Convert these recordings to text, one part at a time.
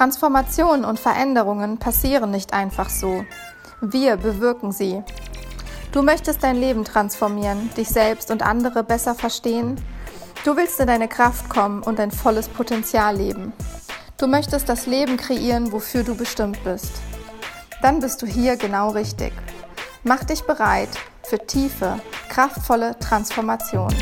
Transformationen und Veränderungen passieren nicht einfach so. Wir bewirken sie. Du möchtest dein Leben transformieren, dich selbst und andere besser verstehen. Du willst in deine Kraft kommen und dein volles Potenzial leben. Du möchtest das Leben kreieren, wofür du bestimmt bist. Dann bist du hier genau richtig. Mach dich bereit für tiefe, kraftvolle Transformation.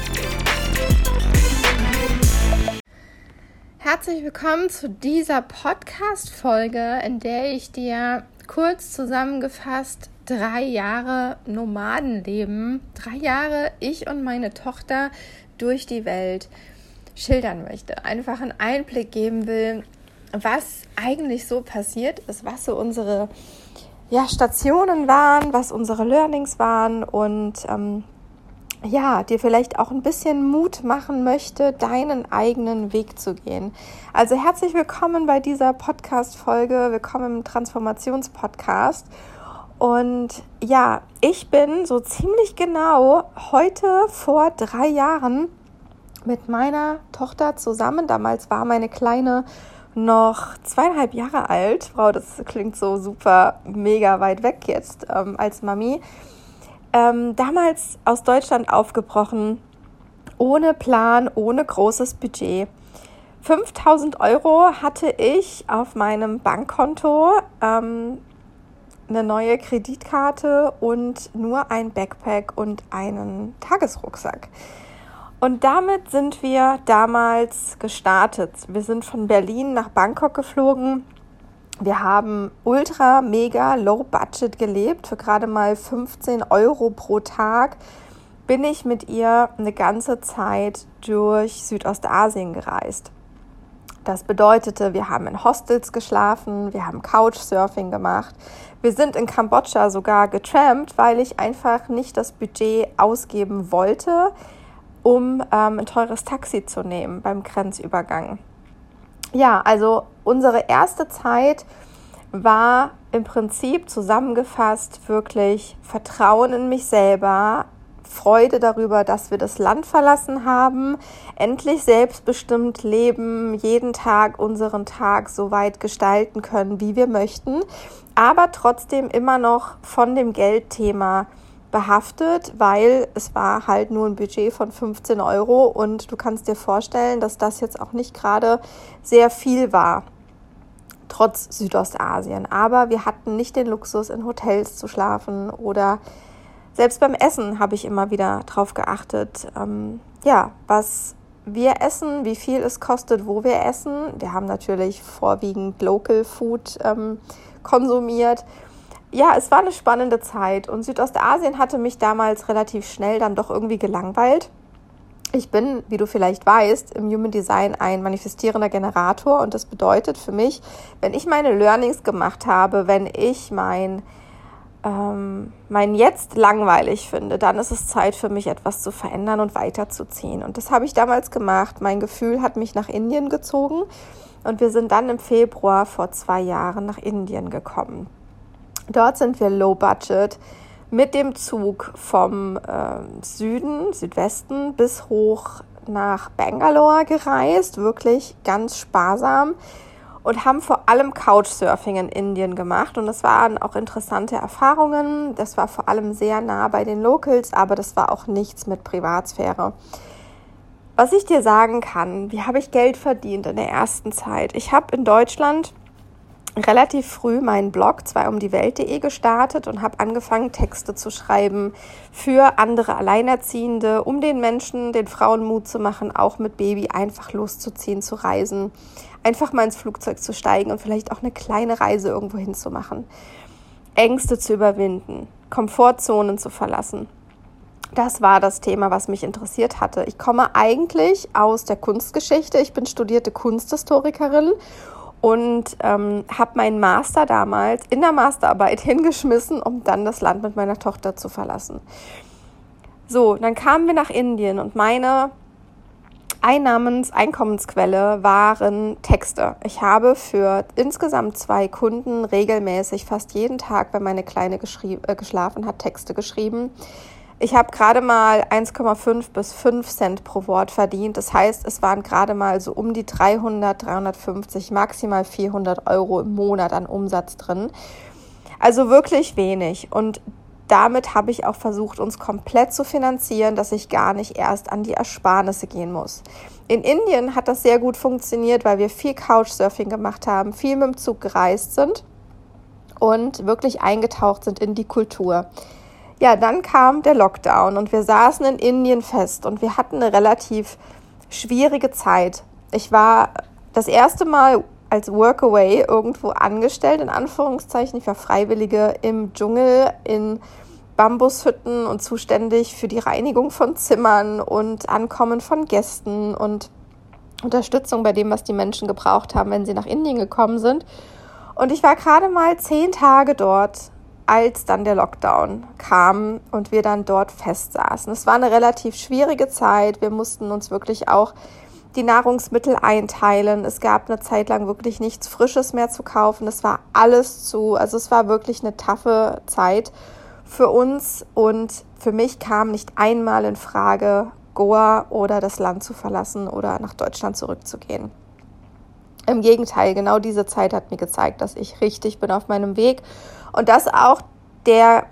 Herzlich willkommen zu dieser Podcast-Folge, in der ich dir kurz zusammengefasst drei Jahre Nomadenleben, drei Jahre ich und meine Tochter durch die Welt schildern möchte. Einfach einen Einblick geben will, was eigentlich so passiert ist, was so unsere ja, Stationen waren, was unsere Learnings waren und ähm, ja, dir vielleicht auch ein bisschen Mut machen möchte, deinen eigenen Weg zu gehen. Also herzlich willkommen bei dieser Podcast-Folge. Willkommen im Transformationspodcast. Und ja, ich bin so ziemlich genau heute vor drei Jahren mit meiner Tochter zusammen. Damals war meine Kleine noch zweieinhalb Jahre alt. Frau, das klingt so super mega weit weg jetzt ähm, als Mami ähm, damals aus Deutschland aufgebrochen, ohne Plan, ohne großes Budget. 5000 Euro hatte ich auf meinem Bankkonto, ähm, eine neue Kreditkarte und nur ein Backpack und einen Tagesrucksack. Und damit sind wir damals gestartet. Wir sind von Berlin nach Bangkok geflogen wir haben ultra, mega low budget gelebt. Für gerade mal 15 Euro pro Tag bin ich mit ihr eine ganze Zeit durch Südostasien gereist. Das bedeutete, wir haben in Hostels geschlafen, wir haben Couchsurfing gemacht. Wir sind in Kambodscha sogar getrampt, weil ich einfach nicht das Budget ausgeben wollte, um ähm, ein teures Taxi zu nehmen beim Grenzübergang ja, also unsere erste Zeit war im Prinzip zusammengefasst wirklich Vertrauen in mich selber, Freude darüber, dass wir das Land verlassen haben, endlich selbstbestimmt leben, jeden Tag unseren Tag so weit gestalten können, wie wir möchten, aber trotzdem immer noch von dem Geldthema behaftet, weil es war halt nur ein Budget von 15 Euro und du kannst dir vorstellen, dass das jetzt auch nicht gerade sehr viel war, trotz Südostasien. Aber wir hatten nicht den Luxus, in Hotels zu schlafen oder selbst beim Essen habe ich immer wieder drauf geachtet, ähm, ja, was wir essen, wie viel es kostet, wo wir essen. Wir haben natürlich vorwiegend Local Food ähm, konsumiert ja, es war eine spannende Zeit und Südostasien hatte mich damals relativ schnell dann doch irgendwie gelangweilt. Ich bin, wie du vielleicht weißt, im Human Design ein manifestierender Generator und das bedeutet für mich, wenn ich meine Learnings gemacht habe, wenn ich mein, ähm, mein Jetzt langweilig finde, dann ist es Zeit für mich etwas zu verändern und weiterzuziehen. Und das habe ich damals gemacht. Mein Gefühl hat mich nach Indien gezogen und wir sind dann im Februar vor zwei Jahren nach Indien gekommen. Dort sind wir low budget mit dem Zug vom äh, Süden, Südwesten bis hoch nach Bangalore gereist, wirklich ganz sparsam und haben vor allem Couchsurfing in Indien gemacht und das waren auch interessante Erfahrungen. Das war vor allem sehr nah bei den Locals, aber das war auch nichts mit Privatsphäre. Was ich dir sagen kann, wie habe ich Geld verdient in der ersten Zeit? Ich habe in Deutschland relativ früh meinen Blog zweiumdiewelt.de gestartet und habe angefangen, Texte zu schreiben für andere Alleinerziehende, um den Menschen, den Frauen Mut zu machen, auch mit Baby einfach loszuziehen, zu reisen, einfach mal ins Flugzeug zu steigen und vielleicht auch eine kleine Reise irgendwo hinzumachen. Ängste zu überwinden, Komfortzonen zu verlassen. Das war das Thema, was mich interessiert hatte. Ich komme eigentlich aus der Kunstgeschichte. Ich bin studierte Kunsthistorikerin und ähm, habe meinen Master damals in der Masterarbeit hingeschmissen, um dann das Land mit meiner Tochter zu verlassen. So, dann kamen wir nach Indien und meine Einnahmens-, Einkommensquelle waren Texte. Ich habe für insgesamt zwei Kunden regelmäßig fast jeden Tag, wenn meine Kleine äh, geschlafen hat, Texte geschrieben. Ich habe gerade mal 1,5 bis 5 Cent pro Wort verdient. Das heißt, es waren gerade mal so um die 300, 350, maximal 400 Euro im Monat an Umsatz drin. Also wirklich wenig. Und damit habe ich auch versucht, uns komplett zu finanzieren, dass ich gar nicht erst an die Ersparnisse gehen muss. In Indien hat das sehr gut funktioniert, weil wir viel Couchsurfing gemacht haben, viel mit dem Zug gereist sind und wirklich eingetaucht sind in die Kultur. Ja, dann kam der Lockdown und wir saßen in Indien fest und wir hatten eine relativ schwierige Zeit. Ich war das erste Mal als Workaway irgendwo angestellt, in Anführungszeichen. Ich war Freiwillige im Dschungel in Bambushütten und zuständig für die Reinigung von Zimmern und Ankommen von Gästen und Unterstützung bei dem, was die Menschen gebraucht haben, wenn sie nach Indien gekommen sind. Und ich war gerade mal zehn Tage dort, als dann der Lockdown kam und wir dann dort festsaßen. Es war eine relativ schwierige Zeit. Wir mussten uns wirklich auch die Nahrungsmittel einteilen. Es gab eine Zeit lang wirklich nichts Frisches mehr zu kaufen. Es war alles zu. Also es war wirklich eine taffe Zeit für uns und für mich kam nicht einmal in Frage, Goa oder das Land zu verlassen oder nach Deutschland zurückzugehen. Im Gegenteil, genau diese Zeit hat mir gezeigt, dass ich richtig bin auf meinem Weg und dass auch der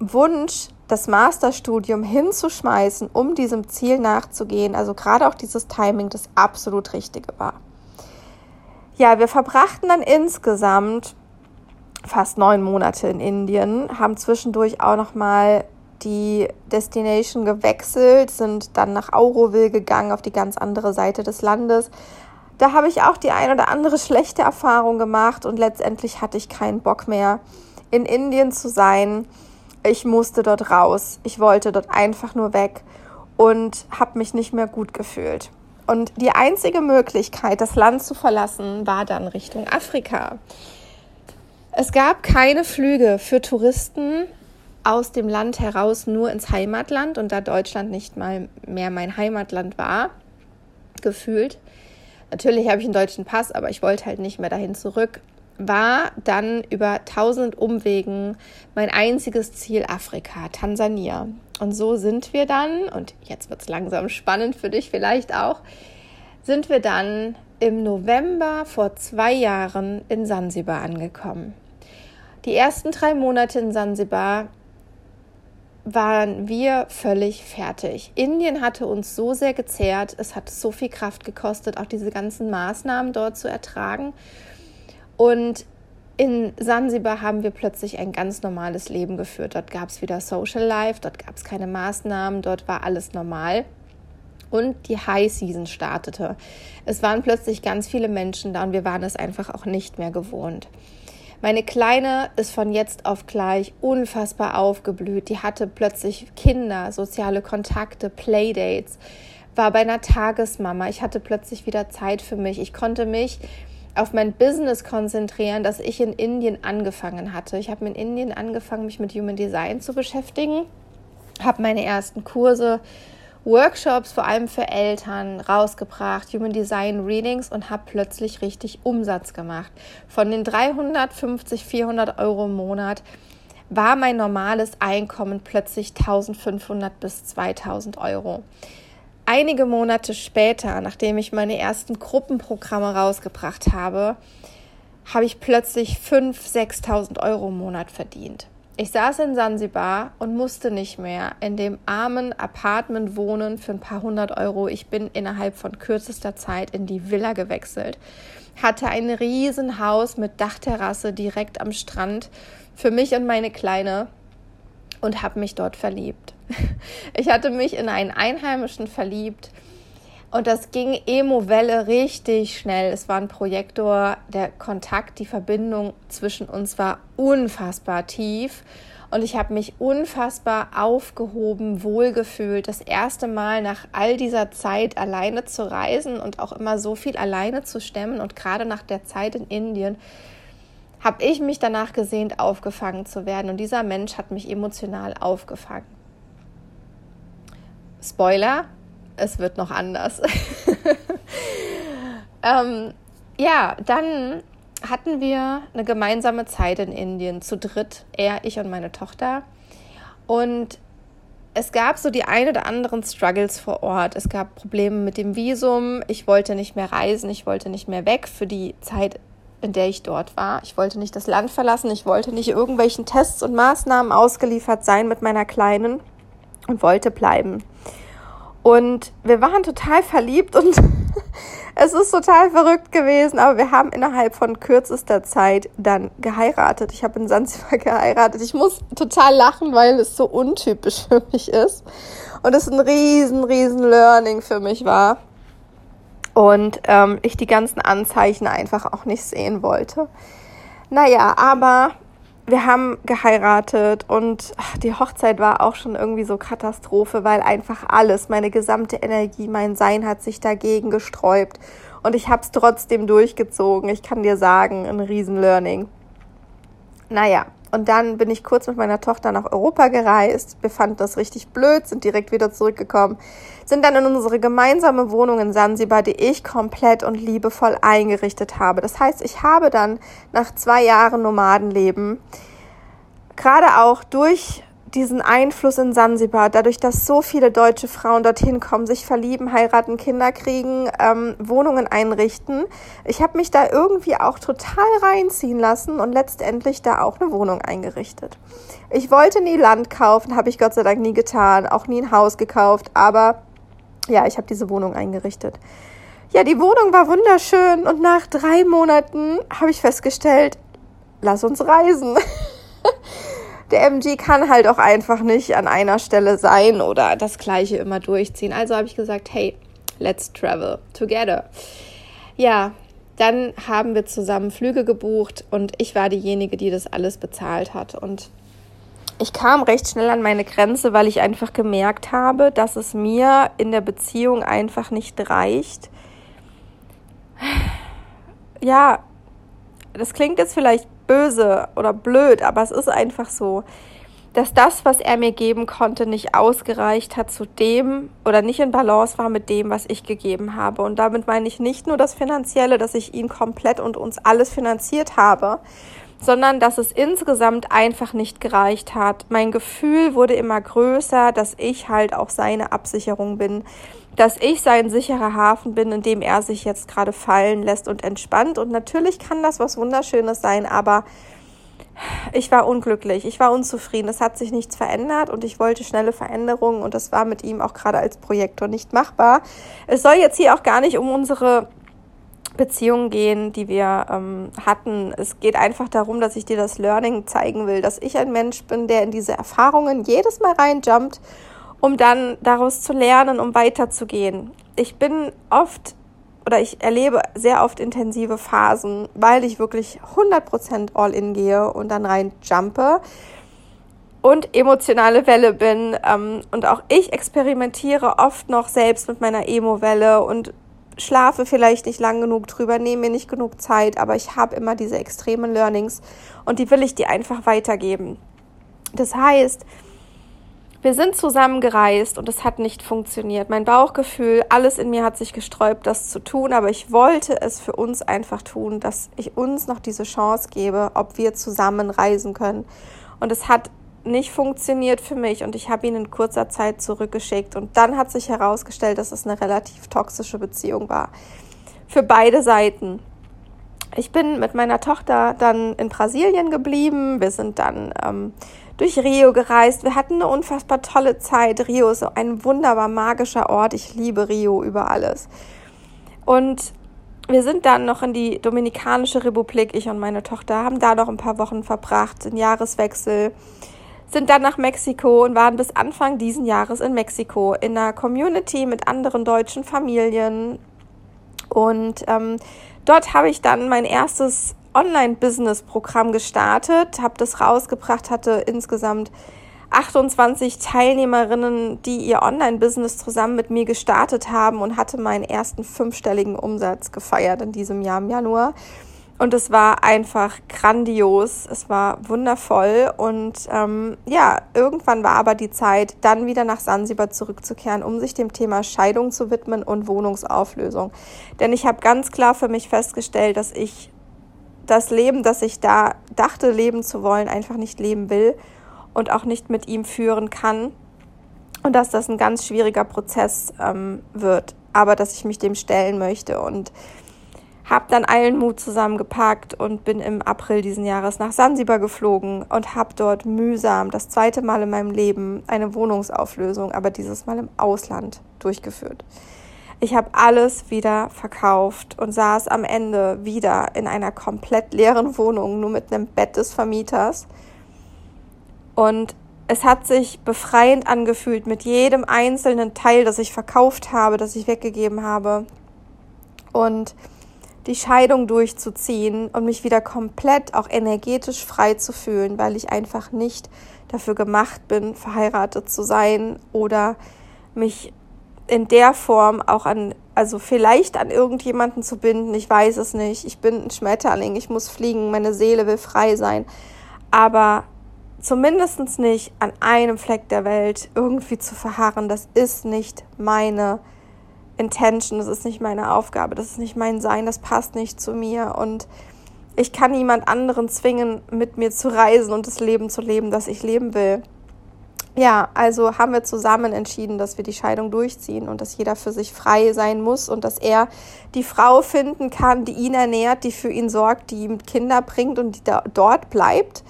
Wunsch, das Masterstudium hinzuschmeißen, um diesem Ziel nachzugehen, also gerade auch dieses Timing, das absolut Richtige war. Ja, wir verbrachten dann insgesamt fast neun Monate in Indien, haben zwischendurch auch noch mal die Destination gewechselt, sind dann nach Auroville gegangen, auf die ganz andere Seite des Landes, da habe ich auch die ein oder andere schlechte Erfahrung gemacht und letztendlich hatte ich keinen Bock mehr, in Indien zu sein. Ich musste dort raus. Ich wollte dort einfach nur weg und habe mich nicht mehr gut gefühlt. Und die einzige Möglichkeit, das Land zu verlassen, war dann Richtung Afrika. Es gab keine Flüge für Touristen aus dem Land heraus nur ins Heimatland und da Deutschland nicht mal mehr mein Heimatland war, gefühlt, Natürlich habe ich einen deutschen Pass, aber ich wollte halt nicht mehr dahin zurück. War dann über tausend Umwegen mein einziges Ziel Afrika, Tansania. Und so sind wir dann, und jetzt wird es langsam spannend für dich vielleicht auch, sind wir dann im November vor zwei Jahren in Sansibar angekommen. Die ersten drei Monate in Sansibar waren wir völlig fertig. Indien hatte uns so sehr gezehrt, es hat so viel Kraft gekostet, auch diese ganzen Maßnahmen dort zu ertragen. Und in Sansibar haben wir plötzlich ein ganz normales Leben geführt. Dort gab es wieder Social Life, dort gab es keine Maßnahmen, dort war alles normal. Und die High Season startete. Es waren plötzlich ganz viele Menschen da und wir waren es einfach auch nicht mehr gewohnt. Meine Kleine ist von jetzt auf gleich unfassbar aufgeblüht. Die hatte plötzlich Kinder, soziale Kontakte, Playdates, war bei einer Tagesmama. Ich hatte plötzlich wieder Zeit für mich. Ich konnte mich auf mein Business konzentrieren, das ich in Indien angefangen hatte. Ich habe in Indien angefangen, mich mit Human Design zu beschäftigen, habe meine ersten Kurse Workshops, vor allem für Eltern, rausgebracht, Human Design Readings und habe plötzlich richtig Umsatz gemacht. Von den 350, 400 Euro im Monat war mein normales Einkommen plötzlich 1500 bis 2000 Euro. Einige Monate später, nachdem ich meine ersten Gruppenprogramme rausgebracht habe, habe ich plötzlich 5.000, 6.000 Euro im Monat verdient. Ich saß in Sansibar und musste nicht mehr in dem armen Apartment wohnen für ein paar hundert Euro. Ich bin innerhalb von kürzester Zeit in die Villa gewechselt, hatte ein Riesenhaus mit Dachterrasse direkt am Strand für mich und meine Kleine und habe mich dort verliebt. Ich hatte mich in einen Einheimischen verliebt, und das ging Emo-Welle richtig schnell. Es war ein Projektor, der Kontakt, die Verbindung zwischen uns war unfassbar tief. Und ich habe mich unfassbar aufgehoben, wohlgefühlt. Das erste Mal nach all dieser Zeit alleine zu reisen und auch immer so viel alleine zu stemmen. Und gerade nach der Zeit in Indien habe ich mich danach gesehnt, aufgefangen zu werden. Und dieser Mensch hat mich emotional aufgefangen. Spoiler, es wird noch anders. ähm, ja, dann hatten wir eine gemeinsame Zeit in Indien, zu dritt, er, ich und meine Tochter. Und es gab so die ein oder anderen Struggles vor Ort. Es gab Probleme mit dem Visum. Ich wollte nicht mehr reisen. Ich wollte nicht mehr weg für die Zeit, in der ich dort war. Ich wollte nicht das Land verlassen. Ich wollte nicht irgendwelchen Tests und Maßnahmen ausgeliefert sein mit meiner Kleinen und wollte bleiben. Und wir waren total verliebt und es ist total verrückt gewesen, aber wir haben innerhalb von kürzester Zeit dann geheiratet. Ich habe in Sansibar geheiratet. Ich muss total lachen, weil es so untypisch für mich ist und es ein riesen, riesen Learning für mich war und ähm, ich die ganzen Anzeichen einfach auch nicht sehen wollte. Naja, aber wir haben geheiratet und die Hochzeit war auch schon irgendwie so Katastrophe, weil einfach alles, meine gesamte Energie, mein Sein hat sich dagegen gesträubt. Und ich habe es trotzdem durchgezogen. Ich kann dir sagen, ein Riesen-Learning. Naja, und dann bin ich kurz mit meiner Tochter nach Europa gereist. Wir fanden das richtig blöd, sind direkt wieder zurückgekommen. Sind dann in unsere gemeinsame Wohnung in Sansibar, die ich komplett und liebevoll eingerichtet habe. Das heißt, ich habe dann nach zwei Jahren Nomadenleben, gerade auch durch diesen Einfluss in Sansibar, dadurch, dass so viele deutsche Frauen dorthin kommen, sich verlieben, heiraten, Kinder kriegen, ähm, Wohnungen einrichten. Ich habe mich da irgendwie auch total reinziehen lassen und letztendlich da auch eine Wohnung eingerichtet. Ich wollte nie Land kaufen, habe ich Gott sei Dank nie getan, auch nie ein Haus gekauft, aber ja, ich habe diese Wohnung eingerichtet. Ja, die Wohnung war wunderschön und nach drei Monaten habe ich festgestellt, lass uns reisen. der MG kann halt auch einfach nicht an einer Stelle sein oder das Gleiche immer durchziehen. Also habe ich gesagt, hey, let's travel together. Ja, dann haben wir zusammen Flüge gebucht und ich war diejenige, die das alles bezahlt hat. Und ich kam recht schnell an meine Grenze, weil ich einfach gemerkt habe, dass es mir in der Beziehung einfach nicht reicht. Ja, das klingt jetzt vielleicht böse oder blöd, aber es ist einfach so, dass das, was er mir geben konnte, nicht ausgereicht hat zu dem oder nicht in Balance war mit dem, was ich gegeben habe. Und damit meine ich nicht nur das Finanzielle, dass ich ihn komplett und uns alles finanziert habe, sondern dass es insgesamt einfach nicht gereicht hat. Mein Gefühl wurde immer größer, dass ich halt auch seine Absicherung bin, dass ich sein sicherer Hafen bin, in dem er sich jetzt gerade fallen lässt und entspannt. Und natürlich kann das was Wunderschönes sein, aber ich war unglücklich, ich war unzufrieden, es hat sich nichts verändert und ich wollte schnelle Veränderungen und das war mit ihm auch gerade als Projektor nicht machbar. Es soll jetzt hier auch gar nicht um unsere Beziehungen gehen, die wir ähm, hatten. Es geht einfach darum, dass ich dir das Learning zeigen will, dass ich ein Mensch bin, der in diese Erfahrungen jedes Mal reinjumpt um dann daraus zu lernen, um weiterzugehen. Ich bin oft oder ich erlebe sehr oft intensive Phasen, weil ich wirklich 100% all in gehe und dann rein jumpe und emotionale Welle bin. Ähm, und auch ich experimentiere oft noch selbst mit meiner Emo-Welle und schlafe vielleicht nicht lang genug drüber, nehme mir nicht genug Zeit, aber ich habe immer diese extremen Learnings und die will ich dir einfach weitergeben. Das heißt, wir sind zusammen gereist und es hat nicht funktioniert. Mein Bauchgefühl, alles in mir hat sich gesträubt, das zu tun, aber ich wollte es für uns einfach tun, dass ich uns noch diese Chance gebe, ob wir zusammen reisen können. Und es hat nicht funktioniert für mich und ich habe ihn in kurzer Zeit zurückgeschickt. Und dann hat sich herausgestellt, dass es eine relativ toxische Beziehung war. Für beide Seiten. Ich bin mit meiner Tochter dann in Brasilien geblieben. Wir sind dann ähm, durch Rio gereist. Wir hatten eine unfassbar tolle Zeit. Rio ist ein wunderbar magischer Ort. Ich liebe Rio über alles. Und wir sind dann noch in die Dominikanische Republik, ich und meine Tochter, haben da noch ein paar Wochen verbracht, den Jahreswechsel, sind dann nach Mexiko und waren bis Anfang diesen Jahres in Mexiko in einer Community mit anderen deutschen Familien. Und ähm, dort habe ich dann mein erstes Online-Business-Programm gestartet, habe das rausgebracht, hatte insgesamt 28 Teilnehmerinnen, die ihr Online-Business zusammen mit mir gestartet haben und hatte meinen ersten fünfstelligen Umsatz gefeiert in diesem Jahr im Januar. Und es war einfach grandios, es war wundervoll und ähm, ja, irgendwann war aber die Zeit, dann wieder nach Sansibar zurückzukehren, um sich dem Thema Scheidung zu widmen und Wohnungsauflösung. Denn ich habe ganz klar für mich festgestellt, dass ich das Leben, das ich da dachte, leben zu wollen, einfach nicht leben will und auch nicht mit ihm führen kann. und dass das ein ganz schwieriger Prozess ähm, wird, aber dass ich mich dem stellen möchte und habe dann allen Mut zusammengepackt und bin im April diesen Jahres nach Sansibar geflogen und habe dort mühsam das zweite Mal in meinem Leben eine Wohnungsauflösung, aber dieses Mal im Ausland durchgeführt. Ich habe alles wieder verkauft und saß am Ende wieder in einer komplett leeren Wohnung, nur mit einem Bett des Vermieters. Und es hat sich befreiend angefühlt mit jedem einzelnen Teil, das ich verkauft habe, das ich weggegeben habe. Und die Scheidung durchzuziehen und mich wieder komplett auch energetisch frei zu fühlen, weil ich einfach nicht dafür gemacht bin, verheiratet zu sein oder mich in der Form auch an, also vielleicht an irgendjemanden zu binden. Ich weiß es nicht. Ich bin ein Schmetterling. Ich muss fliegen. Meine Seele will frei sein. Aber zumindest nicht an einem Fleck der Welt irgendwie zu verharren, das ist nicht meine Intention, das ist nicht meine Aufgabe, das ist nicht mein Sein, das passt nicht zu mir und ich kann niemand anderen zwingen, mit mir zu reisen und das Leben zu leben, das ich leben will. Ja, also haben wir zusammen entschieden, dass wir die Scheidung durchziehen und dass jeder für sich frei sein muss und dass er die Frau finden kann, die ihn ernährt, die für ihn sorgt, die ihm Kinder bringt und die da, dort bleibt.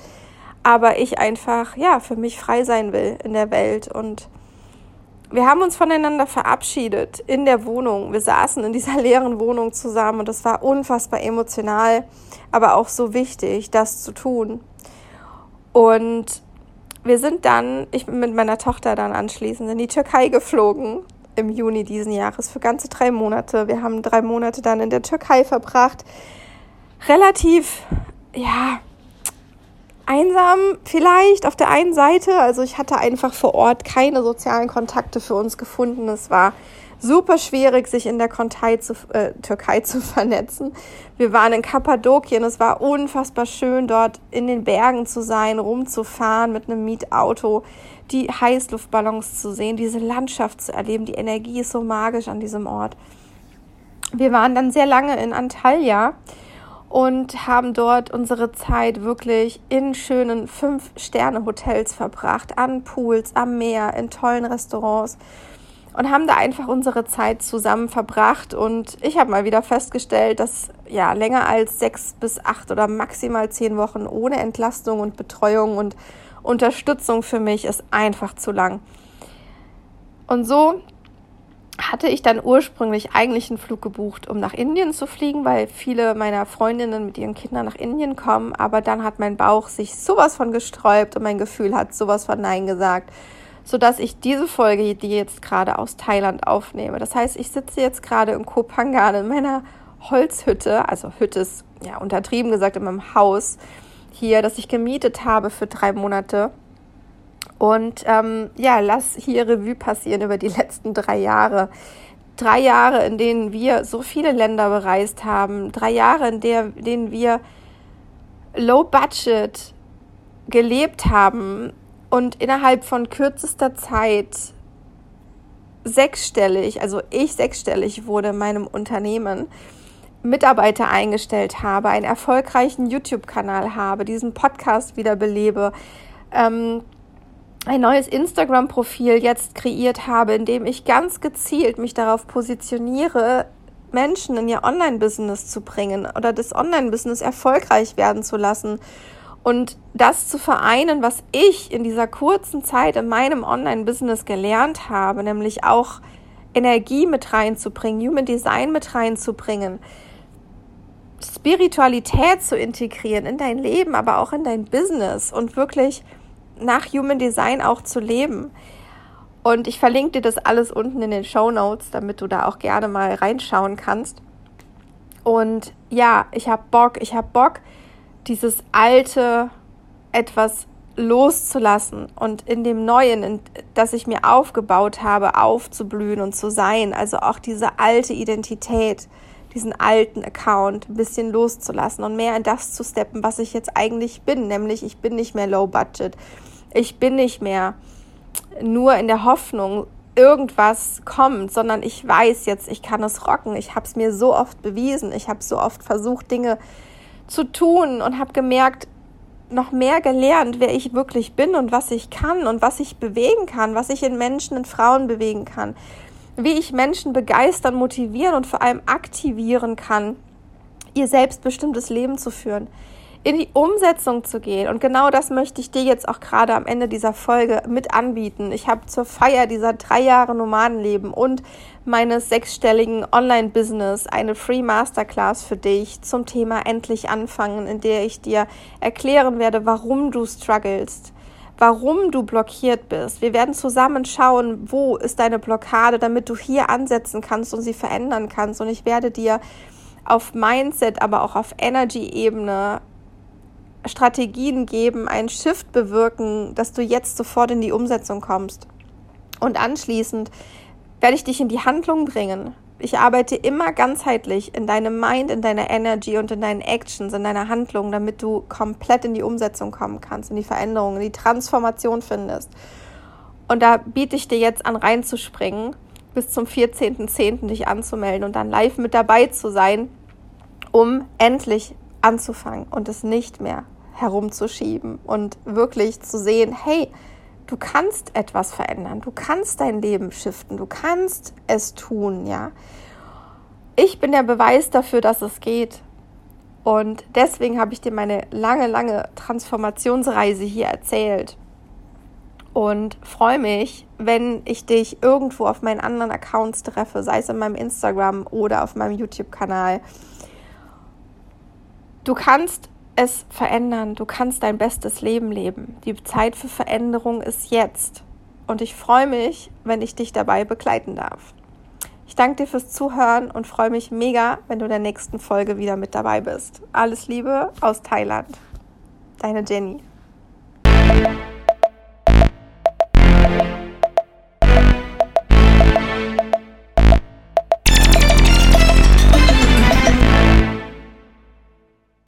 Aber ich einfach, ja, für mich frei sein will in der Welt und wir haben uns voneinander verabschiedet in der Wohnung. Wir saßen in dieser leeren Wohnung zusammen und es war unfassbar emotional, aber auch so wichtig, das zu tun. Und wir sind dann, ich bin mit meiner Tochter dann anschließend in die Türkei geflogen im Juni diesen Jahres für ganze drei Monate. Wir haben drei Monate dann in der Türkei verbracht. Relativ, ja, einsam vielleicht auf der einen Seite. Also ich hatte einfach vor Ort keine sozialen Kontakte für uns gefunden. Es war super schwierig, sich in der Türkei zu, äh, Türkei zu vernetzen. Wir waren in Kappadokien. Es war unfassbar schön, dort in den Bergen zu sein, rumzufahren mit einem Mietauto, die Heißluftballons zu sehen, diese Landschaft zu erleben. Die Energie ist so magisch an diesem Ort. Wir waren dann sehr lange in Antalya und haben dort unsere Zeit wirklich in schönen Fünf-Sterne-Hotels verbracht, an Pools, am Meer, in tollen Restaurants und haben da einfach unsere Zeit zusammen verbracht. Und ich habe mal wieder festgestellt, dass ja länger als sechs bis acht oder maximal zehn Wochen ohne Entlastung und Betreuung und Unterstützung für mich ist einfach zu lang. Und so hatte ich dann ursprünglich eigentlich einen Flug gebucht, um nach Indien zu fliegen, weil viele meiner Freundinnen mit ihren Kindern nach Indien kommen. Aber dann hat mein Bauch sich sowas von gesträubt und mein Gefühl hat sowas von Nein gesagt, sodass ich diese Folge, die jetzt gerade aus Thailand aufnehme. Das heißt, ich sitze jetzt gerade in Koh Phangan in meiner Holzhütte, also Hütte ist ja untertrieben gesagt in meinem Haus hier, das ich gemietet habe für drei Monate und ähm, ja, lass hier Revue passieren über die letzten drei Jahre. Drei Jahre, in denen wir so viele Länder bereist haben. Drei Jahre, in der, denen wir low budget gelebt haben und innerhalb von kürzester Zeit sechsstellig, also ich sechsstellig wurde in meinem Unternehmen, Mitarbeiter eingestellt habe, einen erfolgreichen YouTube-Kanal habe, diesen Podcast wieder belebe, ähm, ein neues Instagram-Profil jetzt kreiert habe, in dem ich ganz gezielt mich darauf positioniere, Menschen in ihr Online-Business zu bringen oder das Online-Business erfolgreich werden zu lassen und das zu vereinen, was ich in dieser kurzen Zeit in meinem Online-Business gelernt habe, nämlich auch Energie mit reinzubringen, Human Design mit reinzubringen, Spiritualität zu integrieren in dein Leben, aber auch in dein Business und wirklich nach Human Design auch zu leben. Und ich verlinke dir das alles unten in den Show Notes, damit du da auch gerne mal reinschauen kannst. Und ja, ich habe Bock, ich habe Bock, dieses alte etwas loszulassen und in dem Neuen, das ich mir aufgebaut habe, aufzublühen und zu sein. Also auch diese alte Identität, diesen alten Account ein bisschen loszulassen und mehr in das zu steppen, was ich jetzt eigentlich bin. Nämlich, ich bin nicht mehr low budget. Ich bin nicht mehr nur in der Hoffnung, irgendwas kommt, sondern ich weiß jetzt, ich kann es rocken. Ich habe es mir so oft bewiesen. Ich habe so oft versucht, Dinge zu tun und habe gemerkt, noch mehr gelernt, wer ich wirklich bin und was ich kann und was ich bewegen kann, was ich in Menschen, in Frauen bewegen kann, wie ich Menschen begeistern, motivieren und vor allem aktivieren kann, ihr selbstbestimmtes Leben zu führen, in die Umsetzung zu gehen. Und genau das möchte ich dir jetzt auch gerade am Ende dieser Folge mit anbieten. Ich habe zur Feier dieser drei Jahre Nomadenleben und meines sechsstelligen Online-Business eine Free Masterclass für dich zum Thema Endlich anfangen, in der ich dir erklären werde, warum du strugglest, warum du blockiert bist. Wir werden zusammen schauen, wo ist deine Blockade, damit du hier ansetzen kannst und sie verändern kannst. Und ich werde dir auf Mindset, aber auch auf Energy-Ebene Strategien geben, einen Shift bewirken, dass du jetzt sofort in die Umsetzung kommst. Und anschließend werde ich dich in die Handlung bringen. Ich arbeite immer ganzheitlich in deinem Mind, in deiner Energy und in deinen Actions, in deiner Handlung, damit du komplett in die Umsetzung kommen kannst, in die Veränderung, in die Transformation findest. Und da biete ich dir jetzt an, reinzuspringen, bis zum 14.10. dich anzumelden und dann live mit dabei zu sein, um endlich anzufangen und es nicht mehr herumzuschieben und wirklich zu sehen, hey, du kannst etwas verändern, du kannst dein Leben shiften, du kannst es tun, ja. Ich bin der Beweis dafür, dass es geht. Und deswegen habe ich dir meine lange, lange Transformationsreise hier erzählt. Und freue mich, wenn ich dich irgendwo auf meinen anderen Accounts treffe, sei es in meinem Instagram oder auf meinem YouTube-Kanal. Du kannst es verändern. Du kannst dein bestes Leben leben. Die Zeit für Veränderung ist jetzt. Und ich freue mich, wenn ich dich dabei begleiten darf. Ich danke dir fürs Zuhören und freue mich mega, wenn du in der nächsten Folge wieder mit dabei bist. Alles Liebe aus Thailand. Deine Jenny.